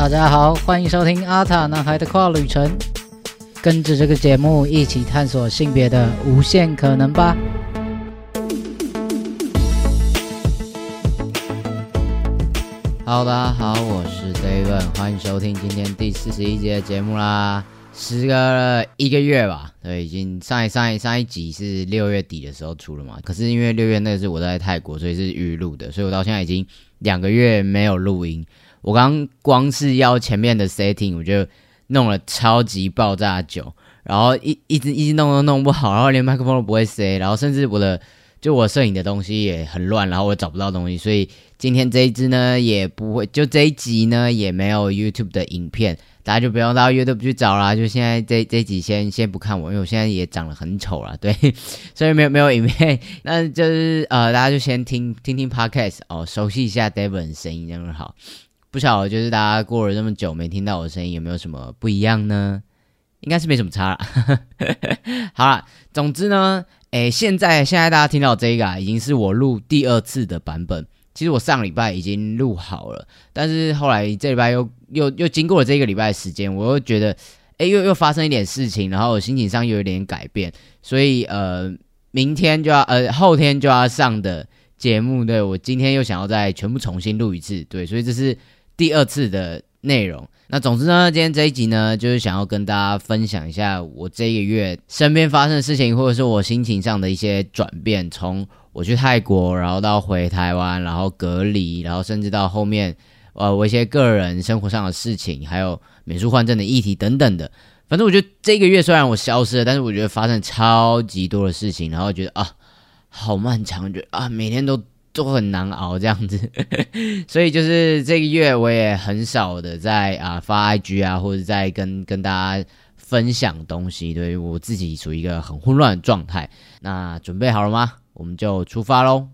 大家好，欢迎收听阿塔男孩的跨旅程，跟着这个节目一起探索性别的无限可能吧。Hello，大家好，我是 David，欢迎收听今天第四十一集的节目啦。时隔了一个月吧，对，已经上一上一上一集是六月底的时候出了嘛。可是因为六月那个是我在泰国，所以是预录的，所以我到现在已经两个月没有录音。我刚光是要前面的 setting，我就弄了超级爆炸久，然后一一直一直弄都弄不好，然后连麦克风都不会塞，然后甚至我的就我摄影的东西也很乱，然后我找不到东西，所以今天这一支呢也不会，就这一集呢也没有 YouTube 的影片，大家就不用到 YouTube 去找啦。就现在这这集先先不看我，因为我现在也长得很丑了，对，所以没有没有影片，那就是呃大家就先听听听 Podcast 哦，熟悉一下 Devon 的声音，这样好。不晓得，就是大家过了这么久没听到我的声音，有没有什么不一样呢？应该是没什么差了。好了，总之呢，诶，现在现在大家听到这个已经是我录第二次的版本。其实我上礼拜已经录好了，但是后来这礼拜又又又经过了这个礼拜的时间，我又觉得，诶，又又发生一点事情，然后我心情上又有点改变，所以呃，明天就要呃后天就要上的节目，对我今天又想要再全部重新录一次，对，所以这是。第二次的内容，那总之呢，今天这一集呢，就是想要跟大家分享一下我这个月身边发生的事情，或者是我心情上的一些转变。从我去泰国，然后到回台湾，然后隔离，然后甚至到后面，呃，我一些个人生活上的事情，还有美术换证的议题等等的。反正我觉得这个月虽然我消失了，但是我觉得发生超级多的事情，然后觉得啊，好漫长，觉得啊，每天都。都很难熬这样子，所以就是这个月我也很少的在啊发 IG 啊，或者在跟跟大家分享东西，对我自己处于一个很混乱的状态。那准备好了吗？我们就出发喽！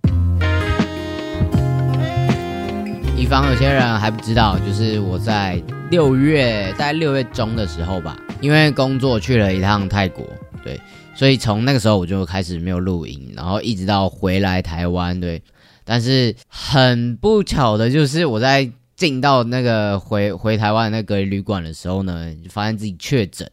以防有些人还不知道，就是我在六月，大概六月中的时候吧，因为工作去了一趟泰国，对，所以从那个时候我就开始没有录音，然后一直到回来台湾，对。但是很不巧的就是，我在进到那个回回台湾那个旅馆的时候呢，就发现自己确诊。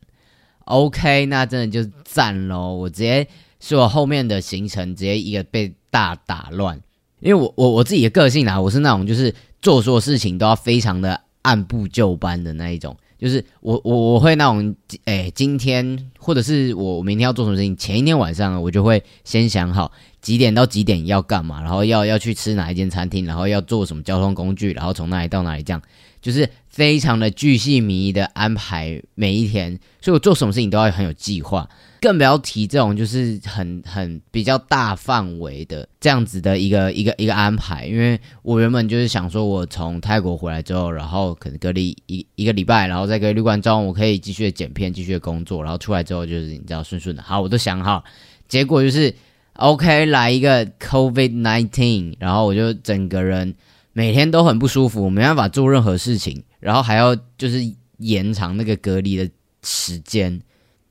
OK，那真的就赞喽！我直接是我后面的行程直接一个被大打乱，因为我我我自己的个性啊，我是那种就是做所有事情都要非常的按部就班的那一种。就是我我我会那种，哎，今天或者是我明天要做什么事情，前一天晚上我就会先想好几点到几点要干嘛，然后要要去吃哪一间餐厅，然后要坐什么交通工具，然后从哪里到哪里，这样。就是非常的巨细靡遗的安排每一天，所以我做什么事情都要很有计划。更不要提这种就是很很比较大范围的这样子的一个一个一个安排，因为我原本就是想说，我从泰国回来之后，然后可能隔离一一个礼拜，然后在隔离旅馆中，我可以继续的剪片，继续的工作，然后出来之后就是你知道顺顺的，好，我都想好，结果就是 OK 来一个 COVID nineteen，然后我就整个人每天都很不舒服，没办法做任何事情，然后还要就是延长那个隔离的时间。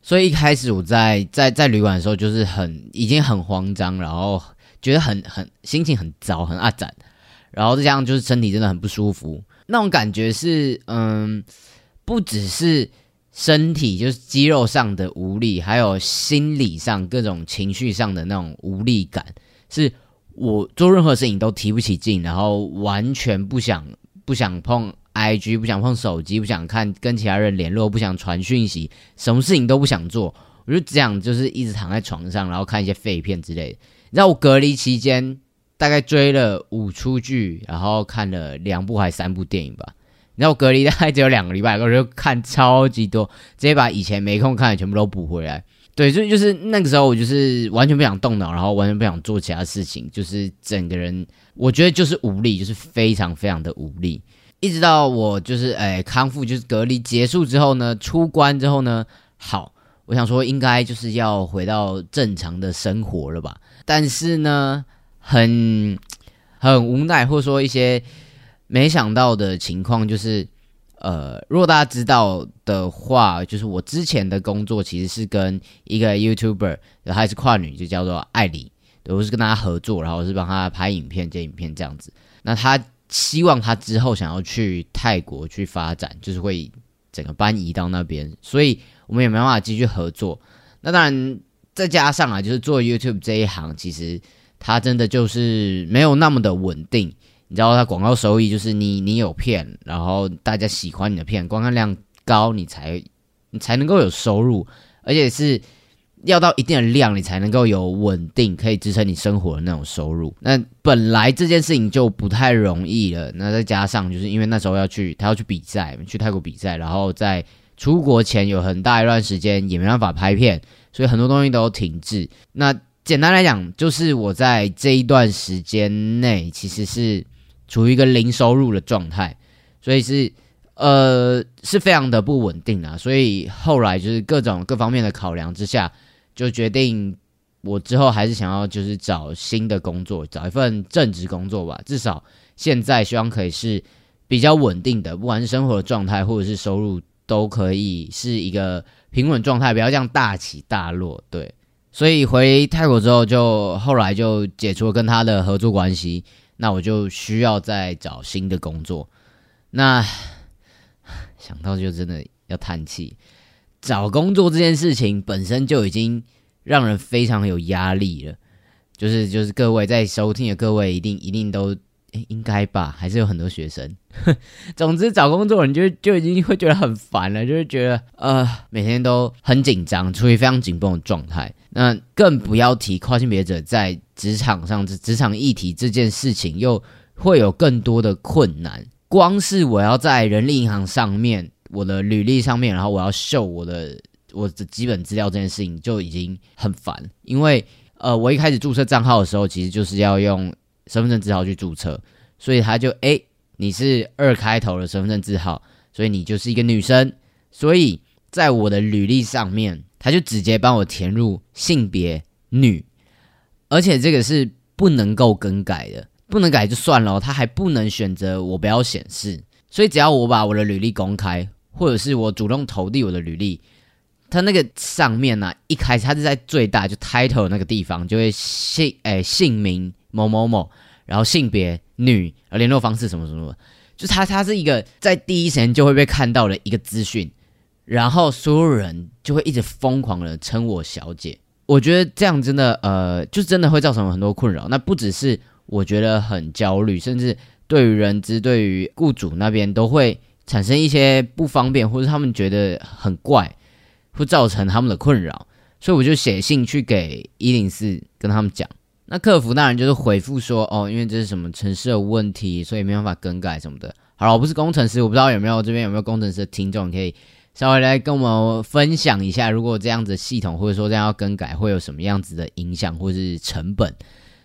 所以一开始我在在在旅馆的时候，就是很已经很慌张，然后觉得很很心情很糟，很阿展，然后再加上就是身体真的很不舒服，那种感觉是嗯，不只是身体就是肌肉上的无力，还有心理上各种情绪上的那种无力感，是我做任何事情都提不起劲，然后完全不想不想碰。I G 不想碰手机，不想看跟其他人联络，不想传讯息，什么事情都不想做。我就这样，就是一直躺在床上，然后看一些废片之类的。你知道我隔离期间大概追了五出剧，然后看了两部还三部电影吧。然后隔离大概只有两个礼拜，我就看超级多，直接把以前没空看的全部都补回来。对，所以就是那个时候我就是完全不想动脑，然后完全不想做其他事情，就是整个人我觉得就是无力，就是非常非常的无力。一直到我就是哎康复，就是隔离结束之后呢，出关之后呢，好，我想说应该就是要回到正常的生活了吧。但是呢，很很无奈，或者说一些没想到的情况，就是呃，如果大家知道的话，就是我之前的工作其实是跟一个 YouTuber，然后还是跨女，就叫做艾莉，我是跟他合作，然后是帮他拍影片、剪影片这样子。那他。希望他之后想要去泰国去发展，就是会整个搬移到那边，所以我们也没办法继续合作。那当然，再加上啊，就是做 YouTube 这一行，其实它真的就是没有那么的稳定。你知道，它广告收益就是你你有片，然后大家喜欢你的片，观看量高，你才你才能够有收入，而且是。要到一定的量，你才能够有稳定可以支撑你生活的那种收入。那本来这件事情就不太容易了。那再加上就是因为那时候要去，他要去比赛，去泰国比赛，然后在出国前有很大一段时间也没办法拍片，所以很多东西都停滞。那简单来讲，就是我在这一段时间内其实是处于一个零收入的状态，所以是呃是非常的不稳定啊。所以后来就是各种各方面的考量之下。就决定我之后还是想要就是找新的工作，找一份正职工作吧。至少现在希望可以是比较稳定的，不管是生活的状态或者是收入都可以是一个平稳状态，不要这样大起大落。对，所以回泰国之后，就后来就解除了跟他的合作关系。那我就需要再找新的工作。那想到就真的要叹气。找工作这件事情本身就已经让人非常有压力了，就是就是各位在收听的各位一定一定都应该吧，还是有很多学生。总之找工作你就就已经会觉得很烦了，就是觉得呃每天都很紧张，处于非常紧绷的状态。那更不要提跨性别者在职场上职场议题这件事情，又会有更多的困难。光是我要在人力银行上面。我的履历上面，然后我要秀我的我的基本资料这件事情就已经很烦，因为呃，我一开始注册账号的时候，其实就是要用身份证字号去注册，所以他就哎，你是二开头的身份证字号，所以你就是一个女生，所以在我的履历上面，他就直接帮我填入性别女，而且这个是不能够更改的，不能改就算了，他还不能选择我不要显示，所以只要我把我的履历公开。或者是我主动投递我的履历，它那个上面呢，一开始它是在最大就 title 那个地方，就会姓诶姓名某某某，然后性别女，联络方式什么什么，就他他是一个在第一时间就会被看到的一个资讯，然后所有人就会一直疯狂的称我小姐，我觉得这样真的呃，就真的会造成很多困扰。那不只是我觉得很焦虑，甚至对于人资、对于雇主那边都会。产生一些不方便，或者他们觉得很怪，会造成他们的困扰，所以我就写信去给一零四跟他们讲。那客服当然就是回复说，哦，因为这是什么城市的问题，所以没办法更改什么的。好了，我不是工程师，我不知道有没有这边有没有工程师的听众可以稍微来跟我们分享一下，如果这样子系统或者说这样要更改，会有什么样子的影响或是成本？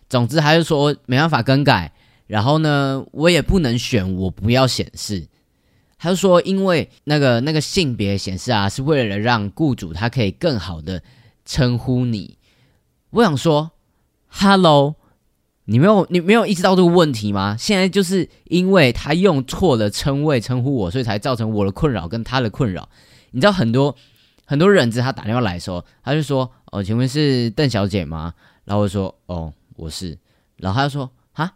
总之还是说没办法更改，然后呢，我也不能选我不要显示。他就说，因为那个那个性别显示啊，是为了让雇主他可以更好的称呼你。我想说，Hello，你没有你没有意识到这个问题吗？现在就是因为他用错了称谓称呼我，所以才造成我的困扰跟他的困扰。你知道很多很多人，他打电话来的时候，他就说：“哦，请问是邓小姐吗？”然后我说：“哦，我是。”然后他就说：“哈，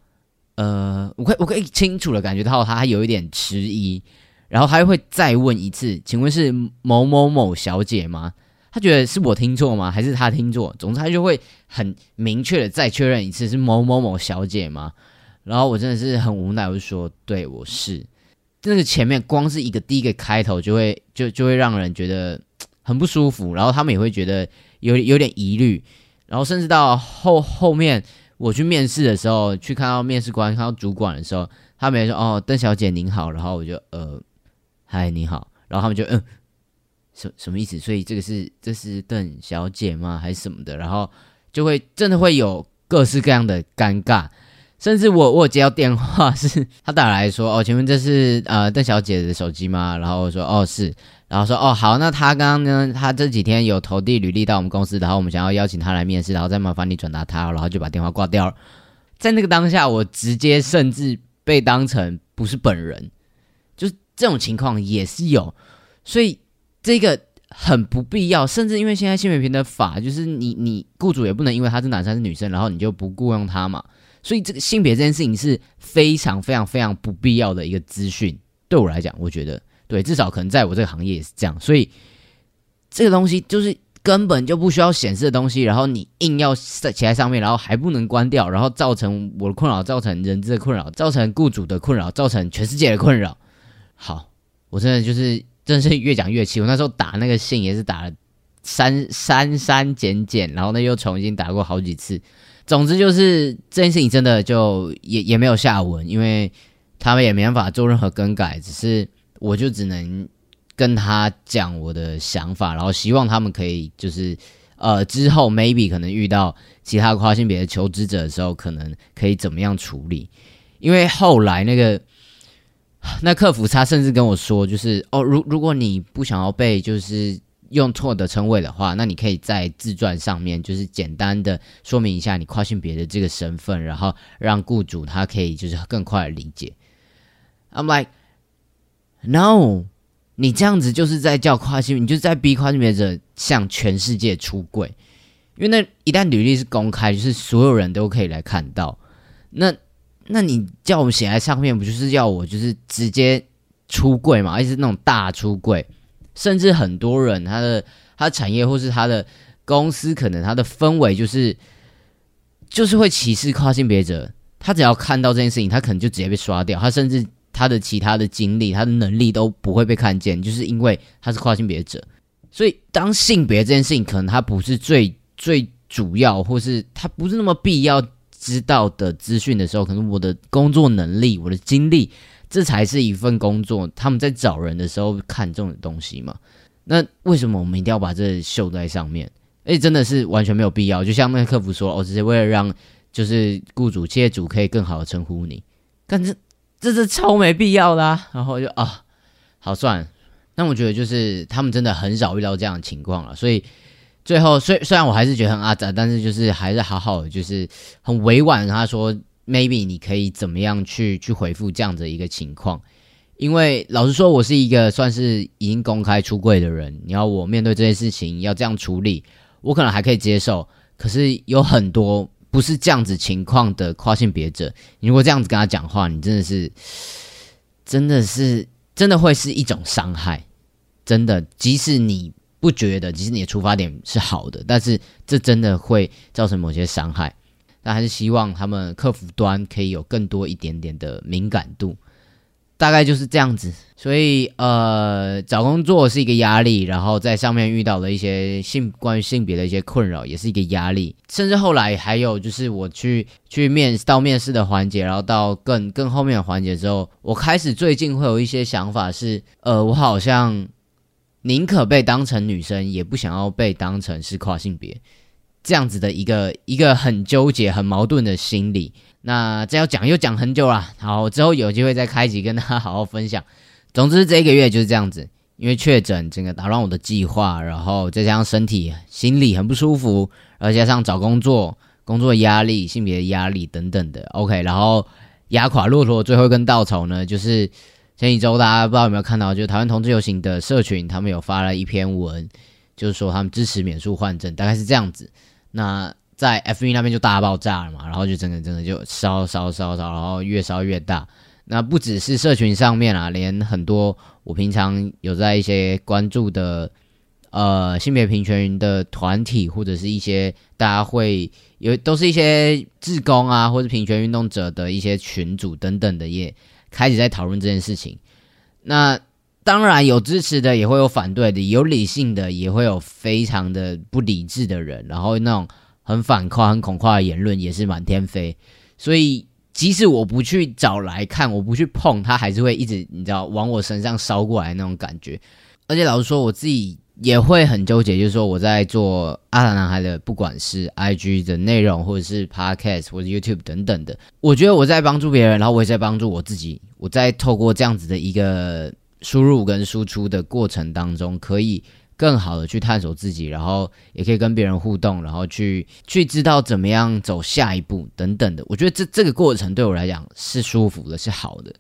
呃，我可我可以清楚的感觉到他有一点迟疑。”然后他又会再问一次，请问是某某某小姐吗？他觉得是我听错吗？还是他听错？总之他就会很明确的再确认一次是某某某小姐吗？然后我真的是很无奈，我就说对，我是。那个前面光是一个第一个开头就会就就会让人觉得很不舒服，然后他们也会觉得有有点疑虑，然后甚至到后后面我去面试的时候，去看到面试官看到主管的时候，他们也说哦，邓小姐您好，然后我就呃。嗨，你好。然后他们就嗯，什什么意思？所以这个是这是邓小姐吗？还是什么的？然后就会真的会有各式各样的尴尬，甚至我我接到电话是他打来说哦，请问这是呃邓小姐的手机吗？然后我说哦是，然后说哦好，那他刚刚呢，他这几天有投递履历到我们公司，然后我们想要邀请他来面试，然后再麻烦你转达他，然后就把电话挂掉了。在那个当下，我直接甚至被当成不是本人。就是这种情况也是有，所以这个很不必要，甚至因为现在性别平等法，就是你你雇主也不能因为他是男生是女生，然后你就不雇佣他嘛。所以这个性别这件事情是非常非常非常不必要的一个资讯。对我来讲，我觉得对，至少可能在我这个行业也是这样。所以这个东西就是根本就不需要显示的东西，然后你硬要在写在上面，然后还不能关掉，然后造成我的困扰，造成人质的困扰，造成雇主的困扰，造成全世界的困扰。好，我真的就是真是越讲越气。我那时候打那个信也是打了删删删减减，然后呢又重新打过好几次。总之就是这件事情真的就也也没有下文，因为他们也没办法做任何更改，只是我就只能跟他讲我的想法，然后希望他们可以就是呃之后 maybe 可能遇到其他跨性别的求职者的时候，可能可以怎么样处理。因为后来那个 那客服他甚至跟我说，就是哦，如如果你不想要被就是。用错的称谓的话，那你可以在自传上面就是简单的说明一下你跨性别的这个身份，然后让雇主他可以就是更快的理解。I'm like, no，你这样子就是在叫跨性，你就是在逼跨性别者向全世界出柜，因为那一旦履历是公开，就是所有人都可以来看到。那那你叫我们写在上面，不就是要我就是直接出柜嘛？而且是那种大出柜。甚至很多人，他的他的产业或是他的公司，可能他的氛围就是就是会歧视跨性别者。他只要看到这件事情，他可能就直接被刷掉。他甚至他的其他的经历、他的能力都不会被看见，就是因为他是跨性别者。所以，当性别这件事情可能他不是最最主要，或是他不是那么必要知道的资讯的时候，可能我的工作能力、我的经历。这才是一份工作，他们在找人的时候看重的东西嘛？那为什么我们一定要把这秀在上面？哎，真的是完全没有必要。就像那个客服说，哦，只是为了让就是雇主、企业主可以更好的称呼你，但这这是超没必要啦。然后就啊，好算。那我觉得就是他们真的很少遇到这样的情况了，所以最后虽虽然我还是觉得很阿杂，但是就是还是好好的，就是很委婉他说。maybe 你可以怎么样去去回复这样的一个情况？因为老实说，我是一个算是已经公开出柜的人，你要我面对这件事情要这样处理，我可能还可以接受。可是有很多不是这样子情况的跨性别者，你如果这样子跟他讲话，你真的是，真的是，真的会是一种伤害。真的，即使你不觉得，其实你的出发点是好的，但是这真的会造成某些伤害。那还是希望他们客服端可以有更多一点点的敏感度，大概就是这样子。所以呃，找工作是一个压力，然后在上面遇到了一些性关于性别的一些困扰，也是一个压力。甚至后来还有就是我去去面到面试的环节，然后到更更后面的环节之后，我开始最近会有一些想法是，呃，我好像宁可被当成女生，也不想要被当成是跨性别。这样子的一个一个很纠结、很矛盾的心理，那这要讲又讲很久了。好，之后有机会再开集跟大家好好分享。总之，这一个月就是这样子，因为确诊，整个打乱我的计划，然后再加上身体、心理很不舒服，而加上找工作、工作压力、性别压力等等的。OK，然后压垮骆驼最后一根稻草呢，就是前一周大家不知道有没有看到，就是台湾同志游行的社群，他们有发了一篇文，就是说他们支持免诉换证，大概是这样子。那在 F 一那边就大爆炸了嘛，然后就整个整个就烧烧烧烧，然后越烧越大。那不只是社群上面啊，连很多我平常有在一些关注的呃性别平权的团体，或者是一些大家会有都是一些志工啊，或者平权运动者的一些群组等等的，也开始在讨论这件事情。那当然有支持的，也会有反对的，有理性的，也会有非常的不理智的人，然后那种很反跨、很恐跨的言论也是满天飞。所以即使我不去找来看，我不去碰，它还是会一直你知道往我身上烧过来那种感觉。而且老实说，我自己也会很纠结，就是说我在做阿达男孩的，不管是 IG 的内容，或者是 Podcast 或者 YouTube 等等的，我觉得我在帮助别人，然后我也在帮助我自己。我在透过这样子的一个。输入跟输出的过程当中，可以更好的去探索自己，然后也可以跟别人互动，然后去去知道怎么样走下一步等等的。我觉得这这个过程对我来讲是舒服的，是好的。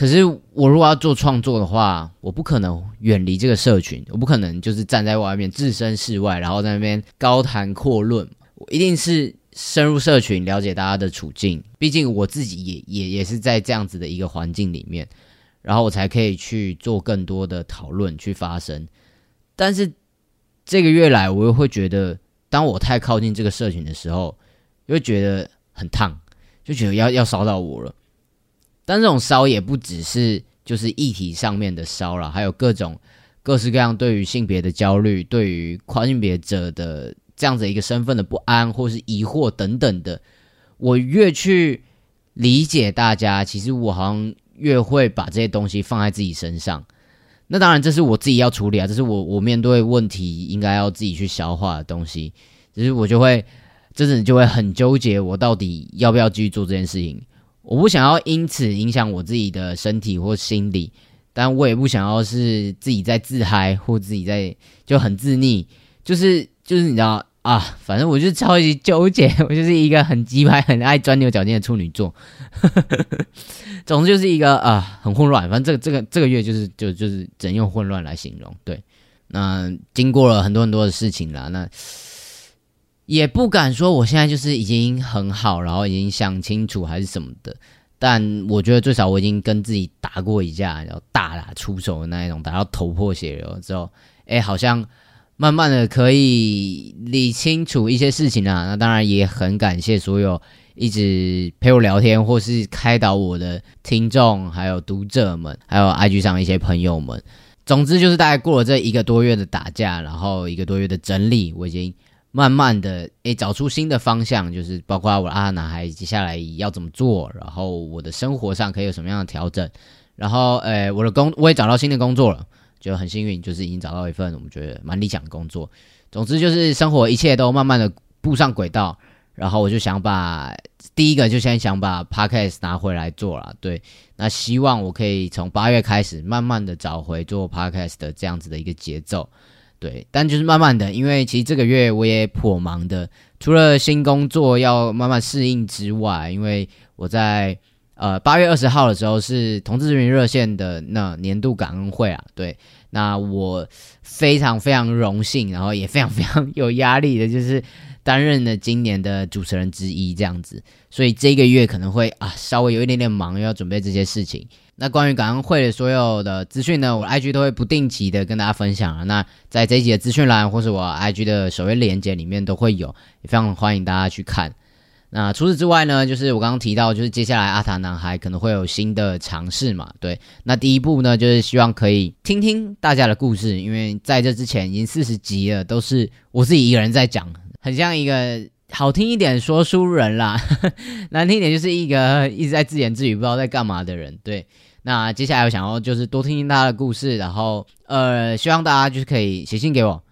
可是我如果要做创作的话，我不可能远离这个社群，我不可能就是站在外面置身事外，然后在那边高谈阔论。我一定是深入社群，了解大家的处境。毕竟我自己也也也是在这样子的一个环境里面，然后我才可以去做更多的讨论，去发声。但是这个月来，我又会觉得，当我太靠近这个社群的时候，又觉得很烫，就觉得要要烧到我了。但这种烧也不只是就是议题上面的烧了，还有各种各式各样对于性别的焦虑，对于跨性别者的这样子一个身份的不安或是疑惑等等的。我越去理解大家，其实我好像越会把这些东西放在自己身上。那当然，这是我自己要处理啊，这是我我面对问题应该要自己去消化的东西。只是我就会，真的就会很纠结，我到底要不要继续做这件事情。我不想要因此影响我自己的身体或心理，但我也不想要是自己在自嗨或自己在就很自溺，就是就是你知道啊，反正我就超级纠结，我就是一个很鸡排、很爱钻牛角尖的处女座，总之就是一个啊很混乱。反正这个这个这个月就是就就是只能用混乱来形容。对，那经过了很多很多的事情啦，那。也不敢说我现在就是已经很好，然后已经想清楚还是什么的，但我觉得最少我已经跟自己打过一架，然后大打出手的那一种，打到头破血流之后，哎，好像慢慢的可以理清楚一些事情啊。那当然也很感谢所有一直陪我聊天或是开导我的听众，还有读者们，还有 IG 上一些朋友们。总之就是大概过了这一个多月的打架，然后一个多月的整理，我已经。慢慢的，诶，找出新的方向，就是包括我的阿男孩接下来要怎么做，然后我的生活上可以有什么样的调整，然后，诶，我的工我也找到新的工作了，就很幸运，就是已经找到一份我们觉得蛮理想的工作。总之就是生活一切都慢慢的步上轨道，然后我就想把第一个就先想把 podcast 拿回来做了，对，那希望我可以从八月开始慢慢的找回做 podcast 的这样子的一个节奏。对，但就是慢慢的，因为其实这个月我也颇忙的，除了新工作要慢慢适应之外，因为我在呃八月二十号的时候是同志人民热线的那年度感恩会啊，对，那我非常非常荣幸，然后也非常非常有压力的，就是担任了今年的主持人之一这样子，所以这个月可能会啊稍微有一点点忙，要准备这些事情。那关于感恩会的所有的资讯呢，我 IG 都会不定期的跟大家分享啊。那在这一集的资讯栏或是我 IG 的首页链接里面都会有，也非常欢迎大家去看。那除此之外呢，就是我刚刚提到，就是接下来阿塔男孩可能会有新的尝试嘛。对，那第一步呢，就是希望可以听听大家的故事，因为在这之前已经四十集了，都是我自己一个人在讲，很像一个好听一点说书人啦，难听一点就是一个一直在自言自语不知道在干嘛的人。对。那接下来我想要就是多听听他的故事，然后呃，希望大家就是可以写信给我，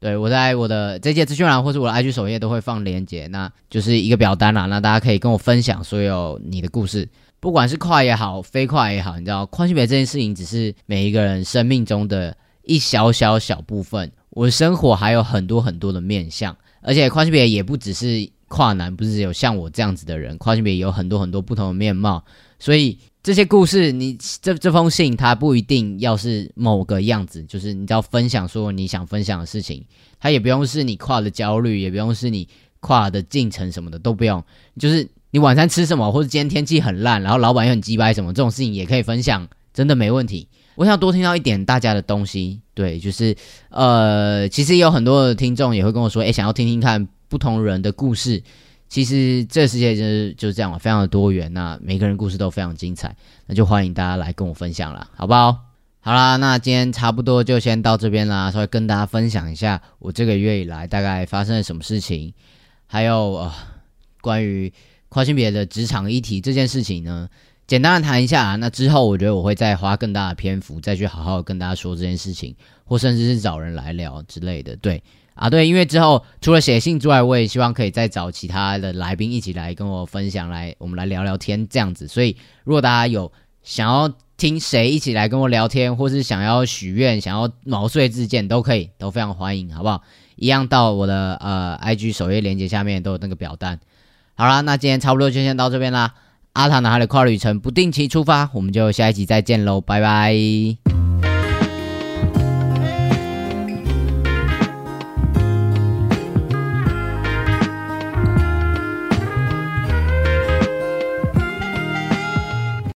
对我在我的这届资讯栏或是我的 IG 首页都会放链接，那就是一个表单啦，那大家可以跟我分享所有你的故事，不管是跨也好，非跨也好，你知道跨性别这件事情只是每一个人生命中的一小小小部分，我生活还有很多很多的面向，而且跨性别也不只是跨男，不是只有像我这样子的人，跨性别有很多很多不同的面貌，所以。这些故事，你这这封信，它不一定要是某个样子，就是你只要分享说你想分享的事情，它也不用是你跨的焦虑，也不用是你跨的进程什么的都不用，就是你晚餐吃什么，或者今天天气很烂，然后老板又很鸡掰什么，这种事情也可以分享，真的没问题。我想多听到一点大家的东西，对，就是呃，其实有很多的听众也会跟我说，哎，想要听听看不同人的故事。其实这个世界就是就是这样嘛，非常的多元，那每个人故事都非常精彩，那就欢迎大家来跟我分享了，好不好？好啦，那今天差不多就先到这边啦，稍微跟大家分享一下我这个月以来大概发生了什么事情，还有呃关于跨性别的职场议题这件事情呢，简单的谈一下。那之后我觉得我会再花更大的篇幅再去好好跟大家说这件事情，或甚至是找人来聊之类的，对。啊，对，因为之后除了写信之外，我也希望可以再找其他的来宾一起来跟我分享，来我们来聊聊天这样子。所以，如果大家有想要听谁一起来跟我聊天，或是想要许愿、想要毛遂自荐，都可以，都非常欢迎，好不好？一样到我的呃 IG 首页链接下面都有那个表单。好啦，那今天差不多就先到这边啦。阿塔男孩的跨旅程不定期出发，我们就下一集再见喽，拜拜。